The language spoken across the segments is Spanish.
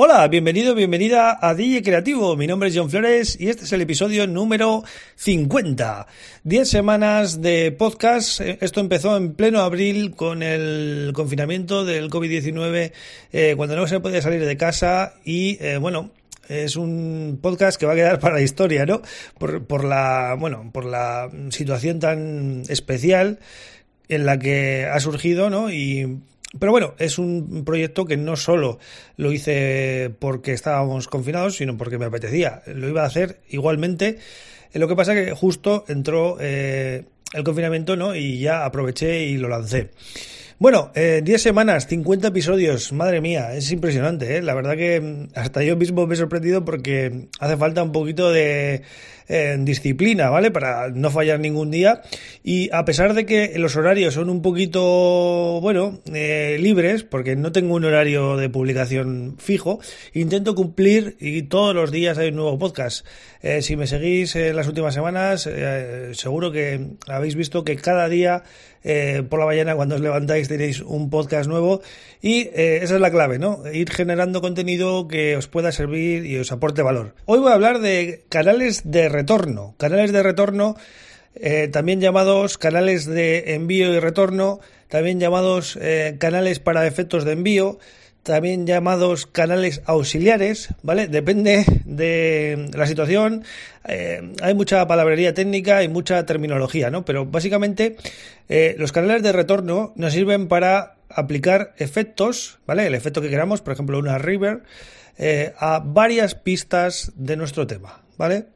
Hola, bienvenido, bienvenida a DJ Creativo. Mi nombre es John Flores y este es el episodio número 50. Diez semanas de podcast. Eh, esto empezó en pleno abril con el confinamiento del COVID-19, eh, cuando no se podía salir de casa y, eh, bueno, es un podcast que va a quedar para la historia, ¿no? Por, por la, bueno, por la situación tan especial en la que ha surgido, ¿no? Y pero bueno, es un proyecto que no solo lo hice porque estábamos confinados, sino porque me apetecía. Lo iba a hacer igualmente. Lo que pasa que justo entró eh, el confinamiento, ¿no? Y ya aproveché y lo lancé. Bueno, eh, 10 semanas, 50 episodios, madre mía, es impresionante, ¿eh? La verdad que mm, hasta yo mismo me he sorprendido porque hace falta un poquito de eh, disciplina, ¿vale? Para no fallar ningún día. Y a pesar de que los horarios son un poquito, bueno, eh, libres, porque no tengo un horario de publicación fijo, intento cumplir y todos los días hay un nuevo podcast. Eh, si me seguís en las últimas semanas, seguro que habéis visto que cada día por la mañana cuando os levantáis tenéis un podcast nuevo y esa es la clave, ¿no? Ir generando contenido que os pueda servir y os aporte valor. Hoy voy a hablar de canales de retorno. Canales de retorno, eh, también llamados canales de envío y retorno, también llamados eh, canales para efectos de envío, también llamados canales auxiliares, ¿vale? Depende de la situación. Eh, hay mucha palabrería técnica y mucha terminología, ¿no? Pero básicamente los canales de retorno nos sirven para aplicar efectos, ¿vale? El efecto que queramos, por ejemplo, una river, a varias pistas de nuestro tema, ¿vale?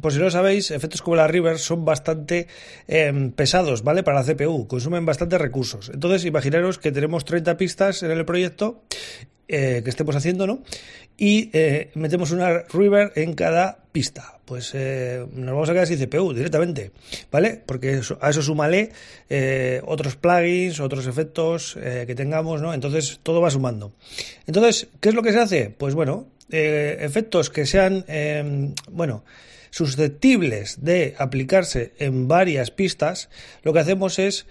Por si no lo sabéis, efectos como la River son bastante em, pesados, ¿vale? Para la CPU, consumen bastantes recursos. Entonces, imaginaros que tenemos 30 pistas en el proyecto eh, que estemos haciendo, ¿no? Y eh, metemos una River en cada pista. Pues eh, nos vamos a quedar sin CPU directamente, ¿vale? Porque a eso súmale otros plugins, otros efectos que tengamos, ¿no? Entonces, todo va sumando. Entonces, ¿qué es lo que se hace? Pues bueno, efectos que sean, em, bueno, susceptibles de aplicarse en varias pistas, lo que hacemos es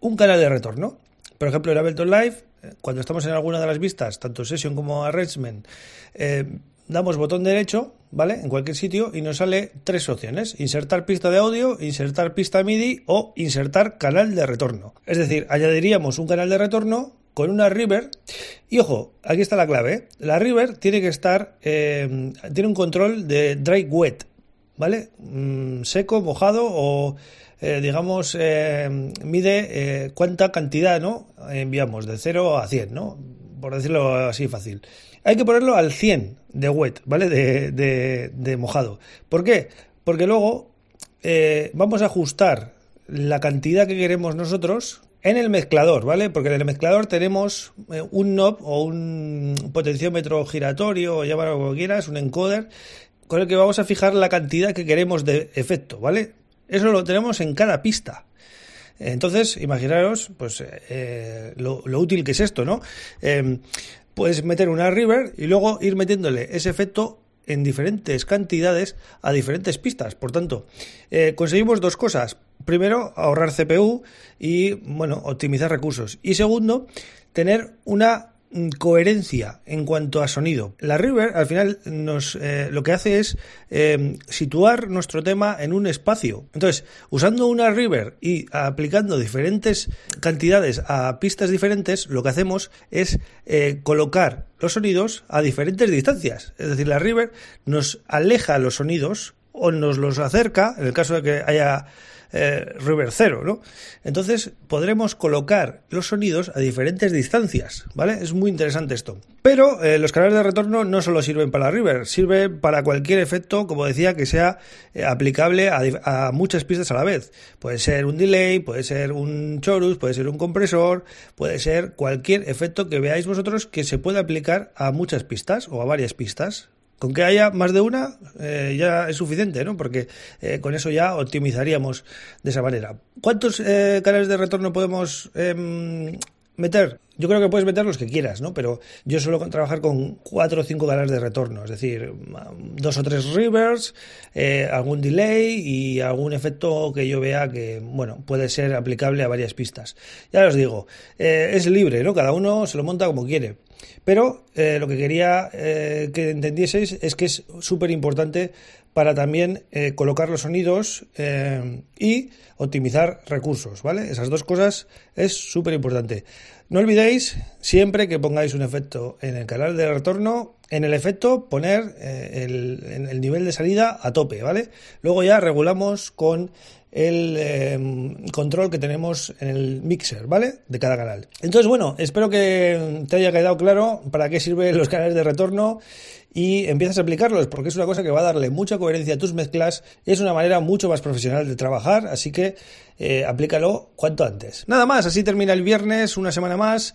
un canal de retorno. Por ejemplo, en Ableton Live, eh, cuando estamos en alguna de las vistas, tanto Session como Arrangement, eh, damos botón derecho, ¿vale? En cualquier sitio y nos sale tres opciones. Insertar pista de audio, insertar pista MIDI o insertar canal de retorno. Es decir, añadiríamos un canal de retorno con una river y ojo, aquí está la clave. ¿eh? La river tiene que estar, tiene un control de dry wet, ¿vale? Mm, seco, mojado o eh, digamos eh, mide eh, cuánta cantidad no enviamos de 0 a 100, ¿no? Por decirlo así fácil. Hay que ponerlo al 100 de wet, ¿vale? De, de, de mojado. ¿Por qué? Porque luego vamos a ajustar la cantidad que queremos nosotros en el mezclador, ¿vale? Porque en el mezclador tenemos un knob o un potenciómetro giratorio, o llámalo como quieras, un encoder, con el que vamos a fijar la cantidad que queremos de efecto, ¿vale? Eso lo tenemos en cada pista. Entonces, imaginaros, pues, eh, lo, útil que es esto, ¿no? Em, puedes meter una river y luego ir metiéndole ese efecto en diferentes cantidades a diferentes pistas. Por tanto, eh, conseguimos dos cosas. Primero, ahorrar CPU y, bueno, optimizar recursos. Y segundo, tener una coherencia en cuanto a sonido. La River al final nos eh, lo que hace es eh, situar nuestro tema en un espacio. Entonces, usando una River y aplicando diferentes cantidades a pistas diferentes, lo que hacemos es eh, colocar los sonidos a diferentes distancias. Es decir, la River nos aleja los sonidos o nos los acerca, en el caso de que haya eh, River cero, ¿no? Entonces podremos colocar los sonidos a diferentes distancias, ¿vale? Es muy interesante esto. Pero eh, los canales de retorno no solo sirven para River, sirven para cualquier efecto, como decía, que sea eh, aplicable a, muchas pistas a la vez. Puede ser un delay, puede ser un chorus, puede ser un compresor, puede ser cualquier efecto que veáis vosotros que se pueda aplicar a muchas pistas o a varias pistas. Con que haya más de una eh, ya es suficiente, ¿no? Porque eh, con eso ya optimizaríamos de esa manera. ¿Cuántos eh, canales de retorno podemos em, meter, yo creo que puedes meter los que quieras, ¿no? Pero yo suelo trabajar con cuatro o cinco canales de retorno, es decir, dos o tres rivers, eh, algún delay y algún efecto que yo vea que, bueno, puede ser aplicable a varias pistas. Ya os digo, eh, es libre, ¿no? Cada uno se lo monta como quiere. Pero eh, lo que quería que entendieseis es que es súper importante para también colocar los sonidos y optimizar recursos, ¿vale? Esas dos cosas es súper importante. No olvidéis siempre que pongáis un efecto en el canal de retorno, en el efecto poner eh, el, nivel de salida a tope, ¿vale? Luego ya regulamos con el eh, control que tenemos en el mixer, ¿vale? De cada canal. Entonces, bueno, espero que te haya quedado claro para qué sirven los canales de retorno y empiezas a aplicarlos porque es una cosa que va a darle mucha coherencia a tus mezclas es una manera mucho más profesional de trabajar, así que eh, aplícalo cuanto antes. Nada más, así termina el viernes, una semana más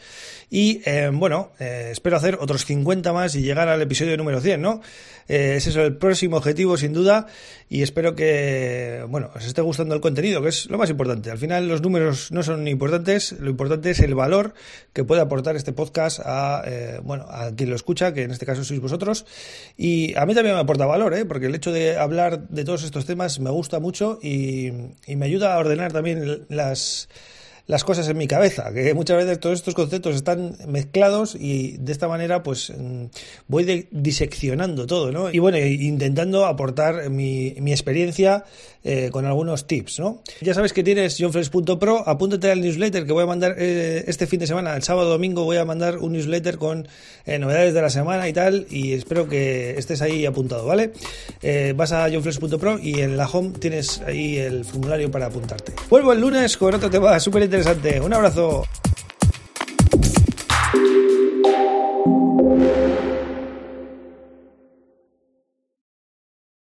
y eh, bueno, eh, espero hacer otros 50 más y llegar al episodio número 100, ¿no? ese es el próximo objetivo sin duda y espero que, bueno, os esté gustando el contenido, que es lo más importante. Al final los números no son importantes, lo importante es el valor que puede aportar este podcast a, bueno, a quien lo escucha, que en este caso sois vosotros y a mí también me aporta valor, ¿eh? porque el hecho de hablar de todos estos temas me gusta mucho y, y me ayuda a ordenar también las las cosas en mi cabeza, que muchas veces todos estos conceptos están mezclados y de esta manera pues mm, voy diseccionando todo, ¿no? Y bueno, intentando aportar mi, mi experiencia eh, con algunos tips, ¿no? Ya sabes que tienes johnfresh.pro, apúntate al newsletter que voy a mandar eh, este fin de semana, el sábado domingo voy a mandar un newsletter con eh, novedades de la semana y tal, y espero que estés ahí apuntado, ¿vale? vas a johnfresh.pro y en la home tienes ahí el formulario para apuntarte. Vuelvo el lunes con otro tema súper Un abrazo.